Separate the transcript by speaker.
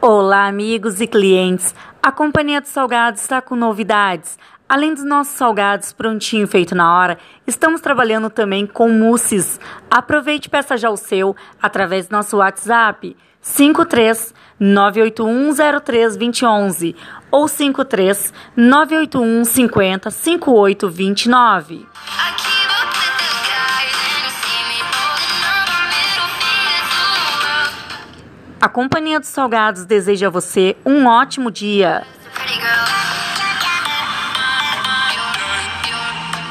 Speaker 1: Olá, amigos e clientes. A Companhia dos Salgados está com novidades. Além dos nossos salgados prontinho feito na hora, estamos trabalhando também com mousses. Aproveite e peça já o seu através do nosso WhatsApp 53 981032011 ou 53 981 50 5829. A Companhia dos Salgados deseja a você um ótimo dia.